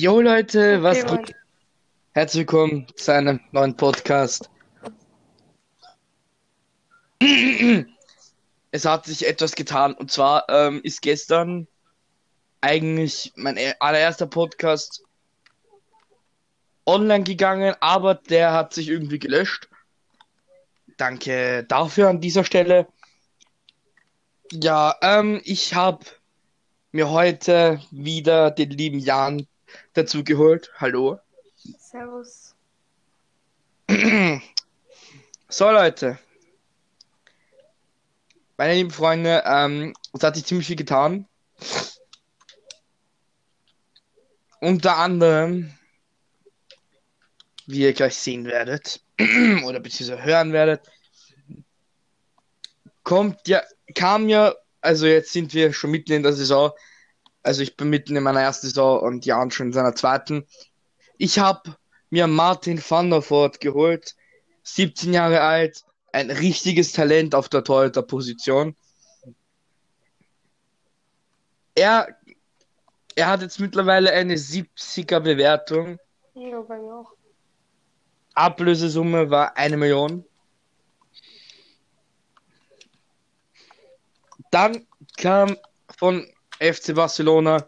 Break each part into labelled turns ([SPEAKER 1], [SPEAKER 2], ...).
[SPEAKER 1] Jo Leute, was
[SPEAKER 2] Okay,
[SPEAKER 1] geht? Herzlich willkommen zu einem neuen Podcast. Es hat sich etwas getan und zwar ähm, ist gestern eigentlich mein e- allererster Podcast online gegangen, aber der hat sich irgendwie gelöscht. Danke dafür an dieser Stelle. Ja, ähm, ich habe mir heute wieder den lieben Jan dazu geholt. Hallo.
[SPEAKER 2] Servus.
[SPEAKER 1] So, Leute. Meine lieben Freunde, ähm, es hat sich ziemlich viel getan. Unter anderem, wie ihr gleich sehen werdet, oder beziehungsweise hören werdet, kommt ja, kam ja, also jetzt sind wir schon mitten in der Saison. Also ich bin mitten in meiner ersten Saison und Jan schon in seiner zweiten. Ich habe mir Martin van der Voort geholt, 17 Jahre alt, ein richtiges Talent auf der Torhüter-Position. Er, er hat jetzt mittlerweile eine 70er Bewertung.
[SPEAKER 2] Ja, bei mir auch.
[SPEAKER 1] Ablösesumme war eine Million. Dann kam von FC Barcelona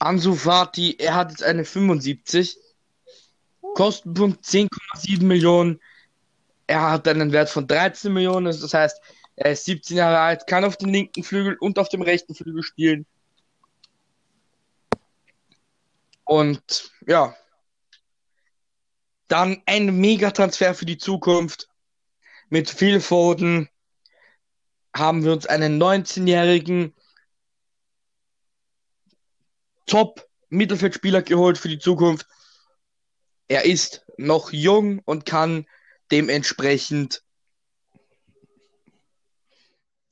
[SPEAKER 1] Ansu Fati, er hat jetzt eine 75. Kostenpunkt 10,7 Millionen. Er hat einen Wert von 13 Millionen, das heißt, er ist 17 Jahre alt, kann auf dem linken Flügel und auf dem rechten Flügel spielen. Und ja, dann ein Megatransfer für die Zukunft. Mit Phil Foden haben wir uns einen 19-jährigen Top-Mittelfeldspieler geholt für die Zukunft. Er ist noch jung und kann dementsprechend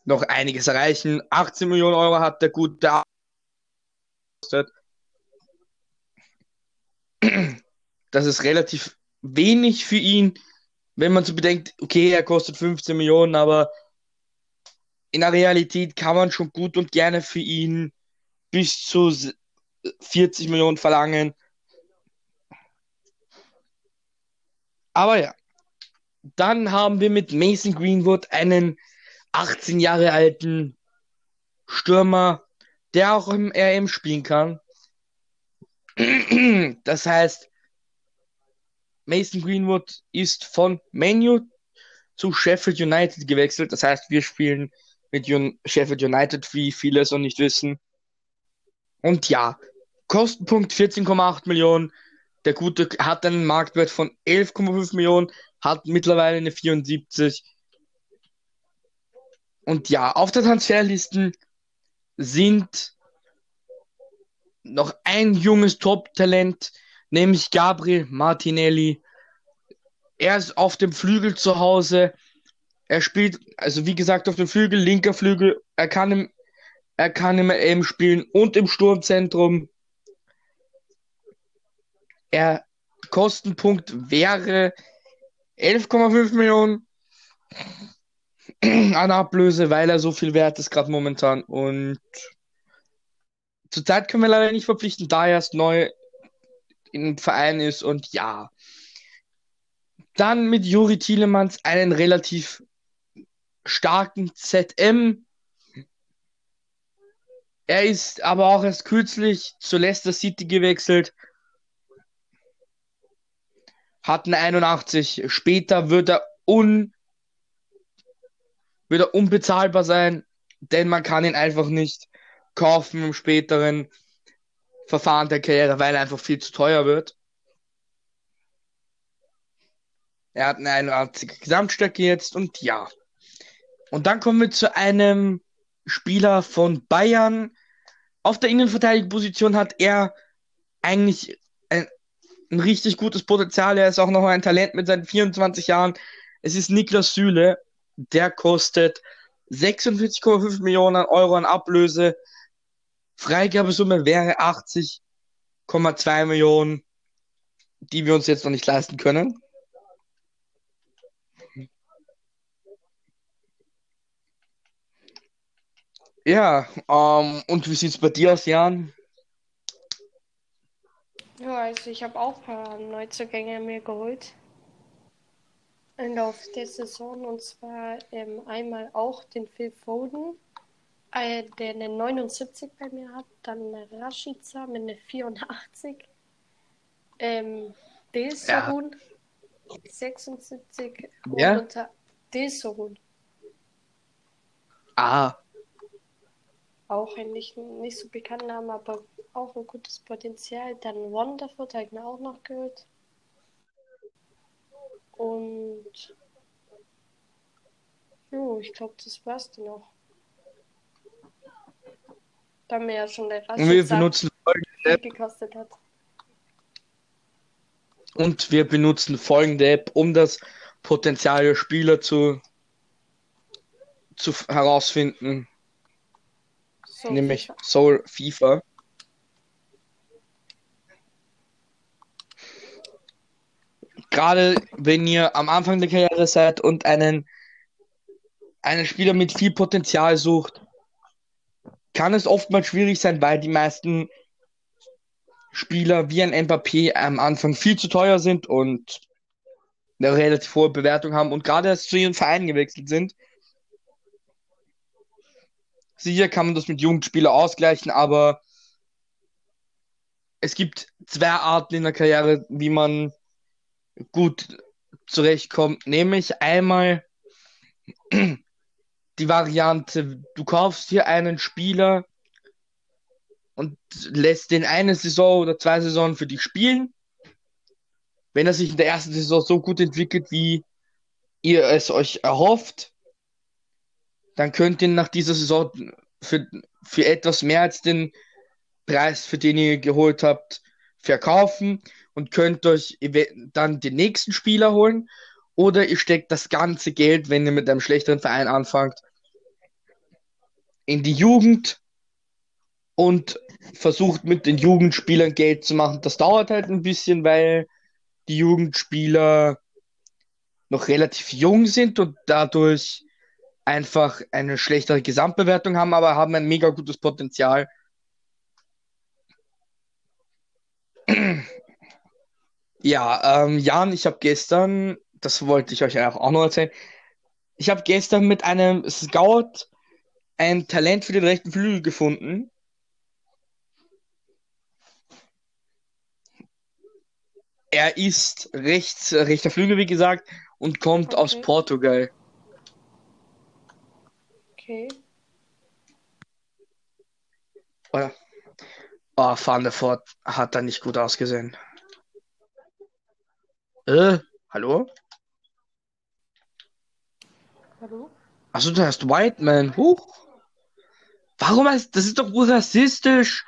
[SPEAKER 1] noch einiges erreichen. 18 Millionen Euro hat der gute gekostet. Das ist relativ wenig für ihn, wenn man so bedenkt, okay, er kostet 15 Millionen, aber in der Realität kann man schon gut und gerne für ihn bis zu 40 Millionen verlangen. Aber ja, dann haben wir mit Mason Greenwood einen 18 Jahre alten Stürmer, der auch im RM spielen kann. Das heißt, Mason Greenwood ist von Menu zu Sheffield United gewechselt. Das heißt, wir spielen mit Un Sheffield United, wie viele es noch nicht wissen. Und ja, Kostenpunkt 14,8 Millionen. Der Gute hat einen Marktwert von 11,5 Millionen, hat mittlerweile eine 74. Und ja, auf der Transferlisten sind noch ein junges Top-Talent, nämlich Gabriel Martinelli. Er ist auf dem Flügel zu Hause. Er spielt, also wie gesagt, auf dem Flügel, linker Flügel. Er kann im, er kann im AM spielen und im Sturmzentrum. Er Kostenpunkt wäre 11,5 Millionen an Ablöse, weil er so viel wert ist gerade momentan. Und zurzeit können wir leider nicht verpflichten, da er erst neu im Verein ist. Und ja, dann mit Juri Tielemans einen relativ starken ZM. Er ist aber auch erst kürzlich zu Leicester City gewechselt. Hat eine 81. Später wird er un wird er unbezahlbar sein, denn man kann ihn einfach nicht kaufen im späteren Verfahren der Karriere, weil er einfach viel zu teuer wird. Er hat eine 81 Gesamtstärke jetzt und ja. Und dann kommen wir zu einem Spieler von Bayern. Auf der Innenverteidigungsposition hat er eigentlich ein, ein richtig gutes Potenzial. Er ist auch noch ein Talent mit seinen 24 Jahren. Es ist Niklas Süle. Der kostet 46,5 Millionen Euro an Ablöse. Freigabesumme wäre 80,2 Millionen, die wir uns jetzt noch nicht leisten können. Ja, ähm, und wie sieht's bei dir aus, Jan?
[SPEAKER 2] Ja, also ich habe auch ein paar Neuzugänge mir geholt. Im Laufe der Saison. Und zwar ähm, einmal auch den Phil Foden, äh, der eine 79 bei mir hat. Dann eine Rashica mit einer 84. Ähm, Dilsorun, 76.
[SPEAKER 1] Ja?
[SPEAKER 2] Und Dilsorun.
[SPEAKER 1] Ah,
[SPEAKER 2] Auch ein nicht, nicht so bekannter Name, aber auch ein gutes Potenzial. Dann Wonderfoot habe ich mir auch noch geholt. Und jo, ich glaube, das war's dann auch. Da mir ja schon der
[SPEAKER 1] und wir benutzen folgende App
[SPEAKER 2] gekostet hat.
[SPEAKER 1] und wir benutzen folgende App, um das Potenzial der Spieler zu, zu herausfinden,
[SPEAKER 2] So,
[SPEAKER 1] nämlich
[SPEAKER 2] FIFA.
[SPEAKER 1] Soul FIFA. Gerade wenn ihr am Anfang der Karriere seid und einen, einen Spieler mit viel Potenzial sucht, kann es oftmals schwierig sein, weil die meisten Spieler wie ein Mbappé am Anfang viel zu teuer sind und eine relativ hohe Bewertung haben und gerade erst zu ihren Vereinen gewechselt sind. Sicher kann man das mit Jugendspielern ausgleichen, aber es gibt zwei Arten in der Karriere, wie man gut zurechtkommt. Nämlich einmal die Variante, du kaufst hier einen Spieler und lässt den eine Saison oder zwei Saisonen für dich spielen. Wenn er sich in der ersten Saison so gut entwickelt, wie ihr es euch erhofft, dann könnt ihr nach dieser Saison für, für etwas mehr als den Preis, für den ihr geholt habt, verkaufen und könnt euch dann den nächsten Spieler holen. Oder ihr steckt das ganze Geld, wenn ihr mit einem schlechteren Verein anfangt, in die Jugend und versucht mit den Jugendspielern Geld zu machen. Das dauert halt ein bisschen, weil die Jugendspieler noch relativ jung sind und dadurch einfach eine schlechtere Gesamtbewertung haben, aber haben ein mega gutes Potenzial. Ja, ähm, Jan, ich habe gestern, das wollte ich euch auch noch erzählen, ich habe gestern mit einem Scout ein Talent für den rechten Flügel gefunden. Er ist rechts, rechter Flügel, wie gesagt, und kommt aus
[SPEAKER 2] Okay.
[SPEAKER 1] Portugal.
[SPEAKER 2] Okay.
[SPEAKER 1] Oh, oh, Van der Voort hat da nicht gut ausgesehen. Äh, hallo?
[SPEAKER 2] Hallo?
[SPEAKER 1] Achso, du heißt Whiteman. Huch. Warum heißt, das ist doch wohl rassistisch.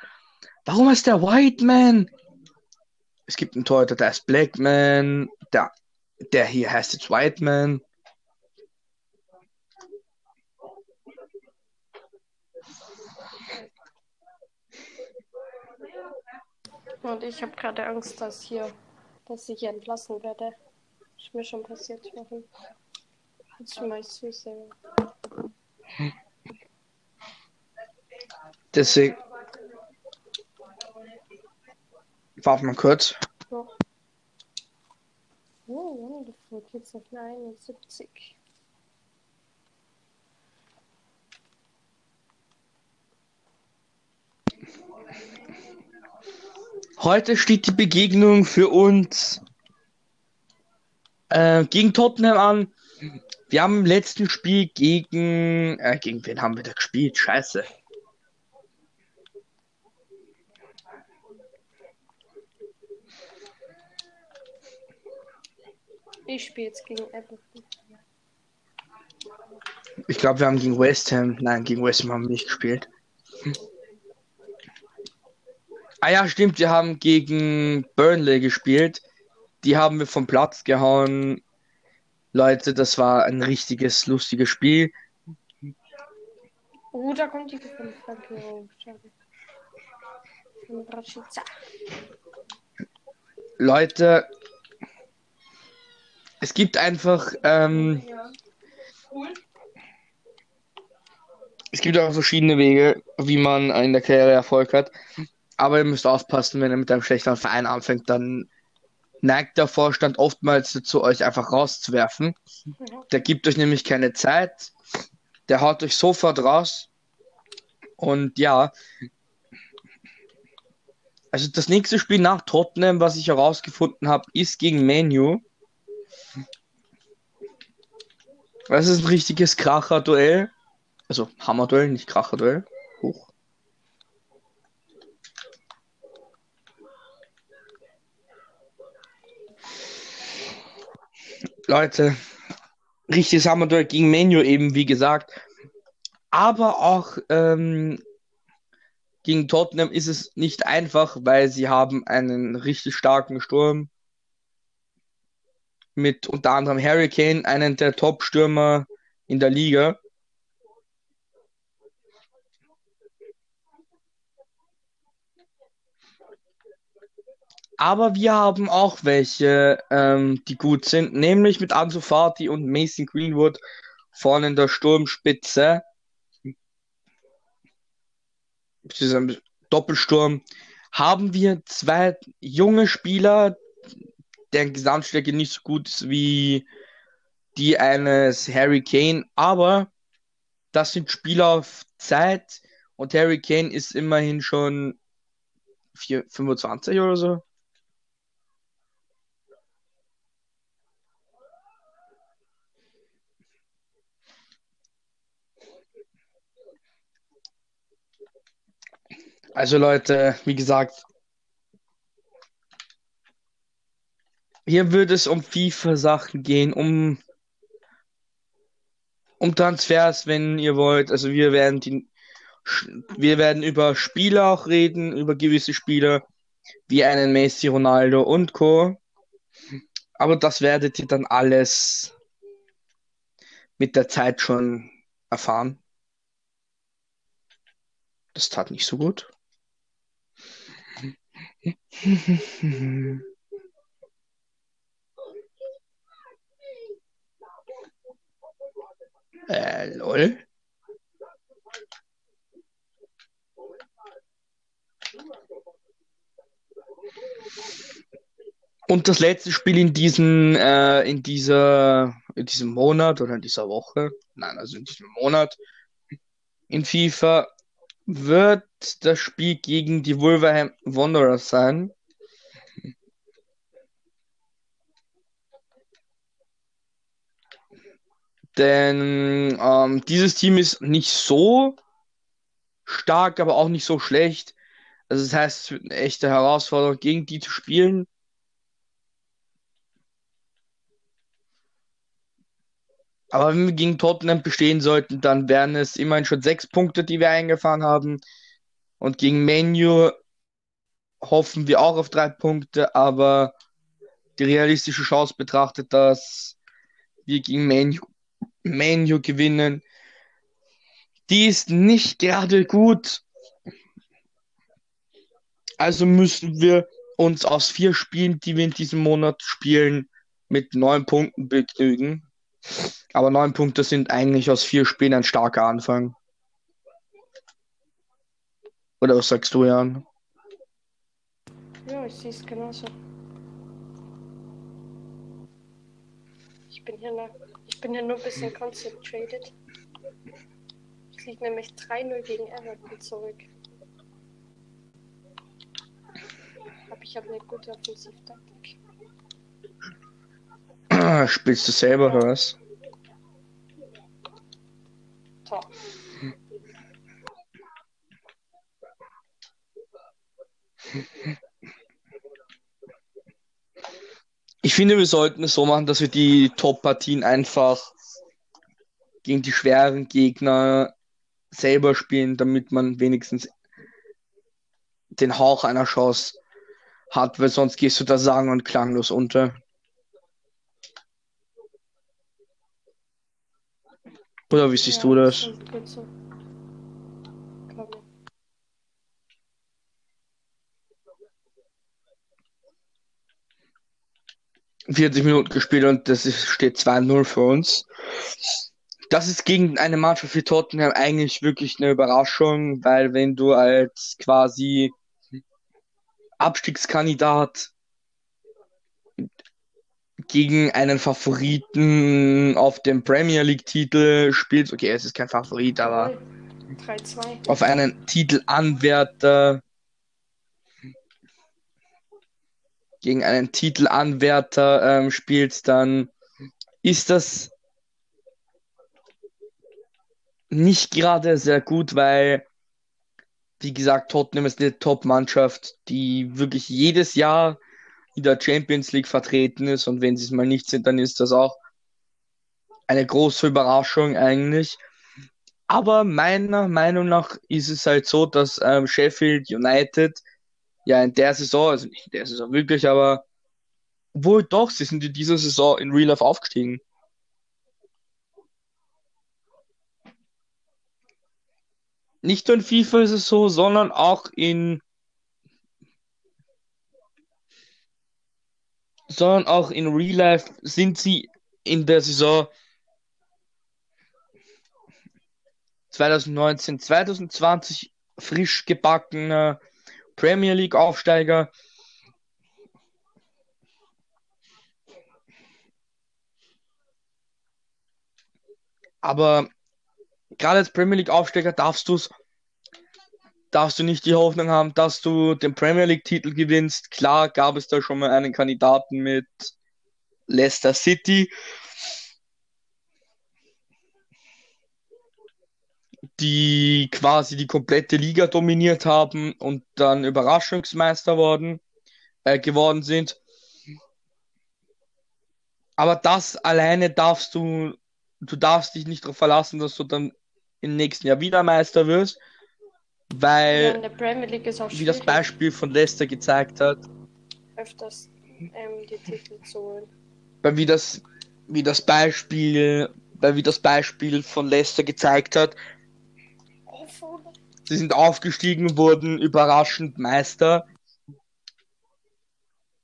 [SPEAKER 1] Warum heißt der Whiteman? Es gibt einen Torhüter, der heißt Blackman. Der, der hier heißt jetzt Whiteman.
[SPEAKER 2] Und ich habe gerade Angst, dass hier, dass ich hier entlassen werde. Ist mir schon passiert vorhin. Als ich mal selber.
[SPEAKER 1] Deswegen. Warte mal kurz.
[SPEAKER 2] Oh, wonderful. Jetzt auf eine 71.
[SPEAKER 1] Heute steht die Begegnung für uns äh, gegen Tottenham an. Wir haben im letzten Spiel gegen. Äh, gegen wen haben wir da gespielt? Scheiße.
[SPEAKER 2] Ich spiele jetzt gegen Everton.
[SPEAKER 1] Ich glaube, wir haben gegen West Ham. Nein, gegen West Ham haben wir nicht gespielt. Ah ja, stimmt, wir haben gegen Burnley gespielt. Die haben wir vom Platz gehauen. Leute, das war ein richtiges, lustiges Spiel.
[SPEAKER 2] Oh, da kommt die.
[SPEAKER 1] Leute, es gibt einfach, ähm, es gibt auch verschiedene Wege, wie man in der Karriere Erfolg hat. Aber ihr müsst aufpassen, wenn ihr mit einem schlechteren Verein anfängt, dann neigt der Vorstand oftmals dazu, euch einfach rauszuwerfen. Der gibt euch nämlich keine Zeit. Der haut euch sofort raus. Und ja. Also das nächste Spiel nach Tottenham, was ich herausgefunden habe, ist gegen Menu. Das ist ein richtiges Kracher-Duell. Also Hammer-Duell, nicht Kracher-Duell. Leute, richtiges Hammer-Duell gegen Menu eben, wie gesagt. Aber auch ähm, gegen Tottenham ist es nicht einfach, weil sie haben einen richtig starken Sturm mit unter anderem Harry Kane, einen der Top-Stürmer in der Liga. Aber wir haben auch welche, ähm, die gut sind, nämlich mit Ansu Fati und Mason Greenwood vorne in der Sturmspitze. Doppelsturm haben wir zwei junge Spieler, deren Gesamtstärke nicht so gut ist wie die eines Harry Kane, aber das sind Spieler auf Zeit und Harry Kane ist immerhin schon 4, 25 oder so. Also Leute, wie gesagt, hier würde es um FIFA-Sachen gehen, um, um Transfers, wenn ihr wollt. Also wir werden die, wir werden über Spieler auch reden, über gewisse Spieler, wie einen Messi, Ronaldo und Co. Aber das werdet ihr dann alles mit der Zeit schon erfahren. Das tat nicht so gut. Äh, lol. Und das letzte Spiel in diesem, äh, in dieser, in diesem Monat oder in dieser Woche, nein, also in diesem Monat in FIFA wird das Spiel gegen die Wolverhampton Wanderers sein. Denn ähm, dieses Team ist nicht so stark, aber auch nicht so schlecht. Also das heißt, es wird eine echte Herausforderung, gegen die zu spielen. Aber wenn wir gegen Tottenham bestehen sollten, dann wären es immerhin schon sechs Punkte, die wir eingefahren haben. Und gegen Menu hoffen wir auch auf drei Punkte, aber die realistische Chance betrachtet, dass wir gegen Menu, Menu gewinnen, die ist nicht gerade gut. Also müssen wir uns aus vier Spielen, die wir in diesem Monat spielen, mit neun Punkten begnügen. Aber neun Punkte sind eigentlich aus vier Spielen ein starker Anfang. Oder was sagst du, Jan?
[SPEAKER 2] Ja, ich sehe es genauso. Ich bin hier, noch, ich bin hier nur ein bisschen concentrated. Ich liege nämlich 3-0 gegen Everton zurück. Ich habe eine gute Offensivtaktik.
[SPEAKER 1] Spielst du selber oder was?
[SPEAKER 2] Top.
[SPEAKER 1] Ich finde, wir sollten es so machen, dass wir die Top-Partien einfach gegen die schweren Gegner selber spielen, damit man wenigstens den Hauch einer Chance hat, weil sonst gehst du da sang- und klanglos unter. Oder wie siehst
[SPEAKER 2] Ja,
[SPEAKER 1] du das?
[SPEAKER 2] mir.
[SPEAKER 1] 40 Minuten gespielt und das ist, steht 2-0 für uns. Das ist gegen eine Mannschaft wie Tottenham eigentlich wirklich eine Überraschung, weil wenn du als quasi Abstiegskandidat gegen einen Favoriten auf dem Premier League-Titel spielt. Okay, es ist kein Favorit, aber 3-2. auf einen Titelanwärter gegen einen Titelanwärter ähm, spielt, dann ist das nicht gerade sehr gut, weil, wie gesagt, Tottenham ist eine Top-Mannschaft, die wirklich jedes Jahr in der Champions League vertreten ist und wenn sie es mal nicht sind, dann ist das auch eine große Überraschung eigentlich. Aber meiner Meinung nach ist es halt so, dass ähm, Sheffield United ja in der Saison, also nicht in der Saison wirklich, aber wohl doch, sie sind in dieser Saison in Real Life aufgestiegen. Nicht nur in FIFA ist es so, sondern auch in sondern auch in Real Life sind sie in der Saison 2019, 2020 frisch gebackener Premier League Aufsteiger. Aber gerade als Premier League Aufsteiger darfst du darfst du nicht die Hoffnung haben, dass du den Premier League Titel gewinnst. Klar gab es da schon mal einen Kandidaten mit Leicester City. die quasi die komplette Liga dominiert haben und dann Überraschungsmeister worden, äh, geworden sind. Aber das alleine darfst du, du darfst dich nicht darauf verlassen, dass du dann im nächsten Jahr wieder Meister wirst, weil, ja, wie das Beispiel von Leicester gezeigt hat, öfters ähm, die Titel zu holen. Weil wie das, wie das Beispiel, weil wie das Beispiel von Leicester gezeigt hat, sie sind aufgestiegen, wurden überraschend Meister.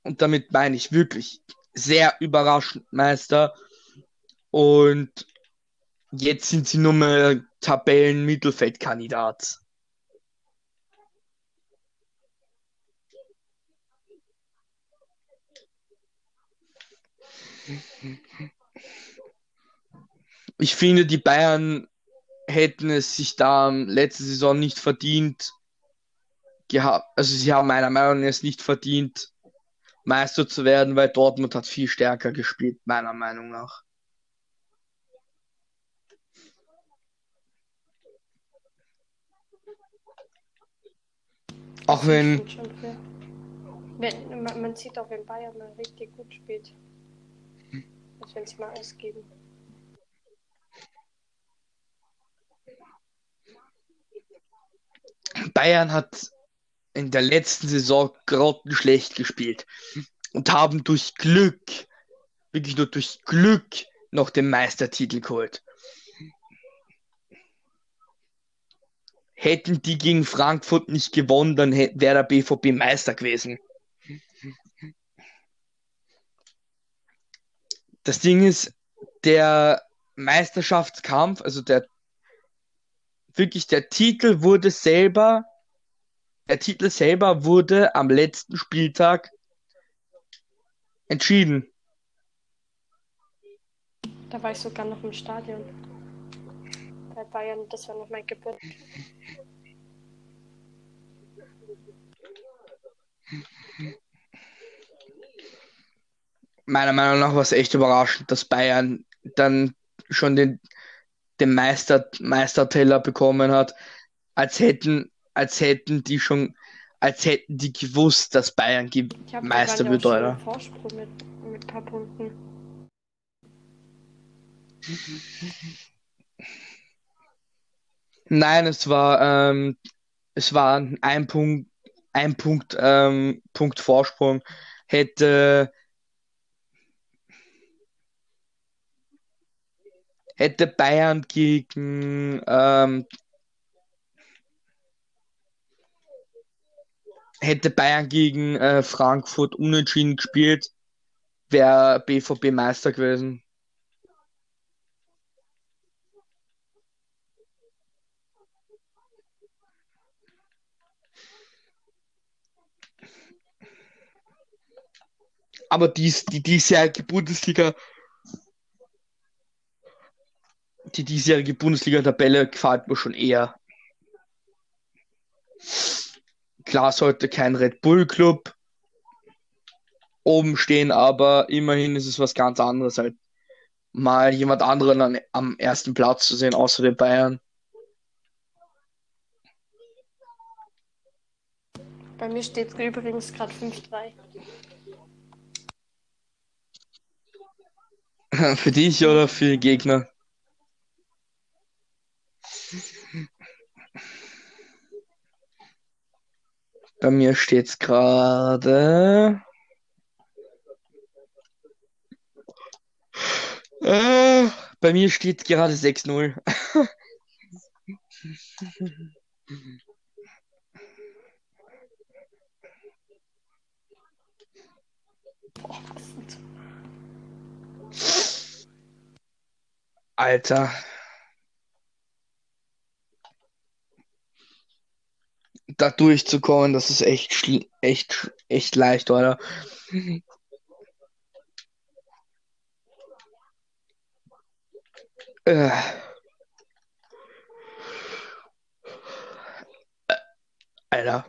[SPEAKER 1] Und damit meine ich wirklich sehr überraschend Meister. Und jetzt sind sie nur mehr Tabellen-Mittelfeldkandidat. Ich finde, die Bayern hätten es sich da letzte Saison nicht verdient gehabt. Also sie haben meiner Meinung nach es nicht verdient, Meister zu werden, weil Dortmund hat viel stärker gespielt, meiner Meinung nach. Auch wenn.
[SPEAKER 2] wenn man, sieht auch, wenn Bayern mal richtig gut spielt. Als wenn sie mal ausgeben.
[SPEAKER 1] Bayern hat in der letzten Saison grottenschlecht gespielt und haben durch Glück, wirklich nur durch Glück, noch den Meistertitel geholt. Hätten die gegen Frankfurt nicht gewonnen, dann wäre der BVB Meister gewesen. Das Ding ist, der Meisterschaftskampf, also der wirklich der Titel wurde selber, der Titel selber wurde am letzten Spieltag entschieden.
[SPEAKER 2] Da war ich sogar noch im Stadion. Bei Bayern, das war noch mein Geburt.
[SPEAKER 1] Meiner Meinung nach war es echt überraschend, dass Bayern dann schon den den Meister, Meisterteller bekommen hat, als hätten, als hätten die schon, als hätten die gewusst, dass Bayern Meister wird, oder? Vorsprung mit, mit ein paar Punkten. Nein, es war, ähm, es war ein Punkt, ein Punkt, ähm, Punkt Vorsprung. Hätte hätte Bayern gegen ähm, hätte Bayern gegen äh, Frankfurt unentschieden gespielt, wäre BVB Meister gewesen. Aber dies, die diesjährige Bundesliga, die diesjährige Bundesliga-Tabelle gefällt mir schon eher. Klar sollte kein Red Bull Club oben stehen, aber immerhin ist es was ganz anderes, halt mal jemand anderen an, am ersten Platz zu sehen, außer den Bayern.
[SPEAKER 2] Bei mir steht übrigens gerade 5-3.
[SPEAKER 1] für dich oder für die Gegner? Bei mir steht es gerade. Äh, bei mir steht gerade 6-0.
[SPEAKER 2] Boah, was sind
[SPEAKER 1] Alter. Da durchzukommen, das ist echt, echt, echt leicht, oder? Äh. Alter.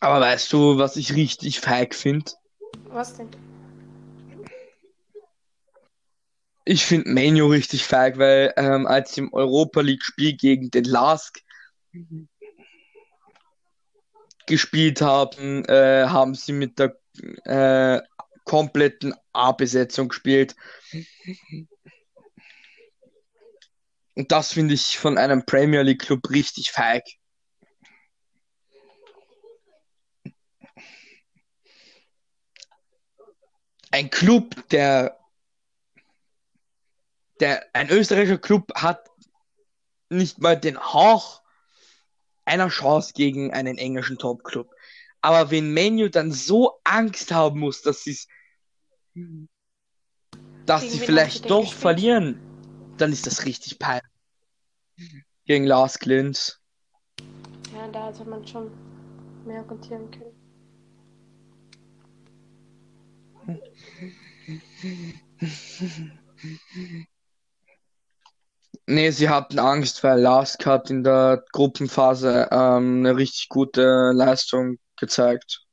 [SPEAKER 1] Aber weißt du, was ich richtig feig finde?
[SPEAKER 2] Was denn?
[SPEAKER 1] Ich finde Menu richtig feig, weil ähm, als sie im Europa League Spiel gegen den Lask gespielt haben, äh, haben sie mit der äh, kompletten A-Besetzung gespielt. Und das finde ich von einem Premier League Club richtig feig. Ein Club, der, der, ein österreichischer Club hat nicht mal den Hauch einer Chance gegen einen englischen Top-Club. Aber wenn Menu dann so Angst haben muss, dass sie dass
[SPEAKER 2] Gegen
[SPEAKER 1] sie vielleicht doch
[SPEAKER 2] gespielt?
[SPEAKER 1] verlieren, dann ist das richtig peinlich. Gegen Lars Klintz.
[SPEAKER 2] Ja, da hätte man schon mehr rotieren können.
[SPEAKER 1] Nee, sie hatten Angst, weil Lask hat in der Gruppenphase ähm, eine richtig gute Leistung gezeigt.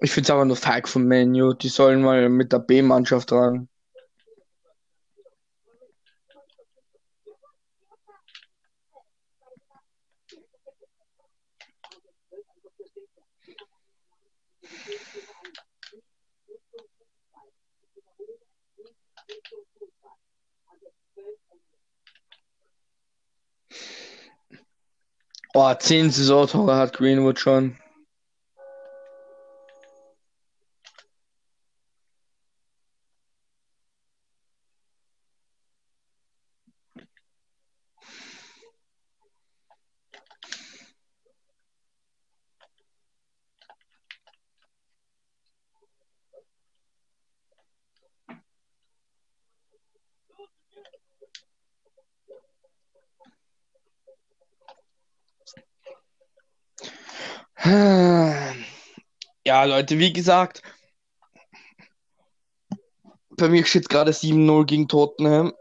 [SPEAKER 1] Ich finde es aber nur feig vom Menu. Die sollen mal mit der B-Mannschaft ran. Oh, zehn Saisontore hat Greenwood schon. Ja, Leute, wie gesagt, bei mir steht gerade 7-0 gegen Tottenham.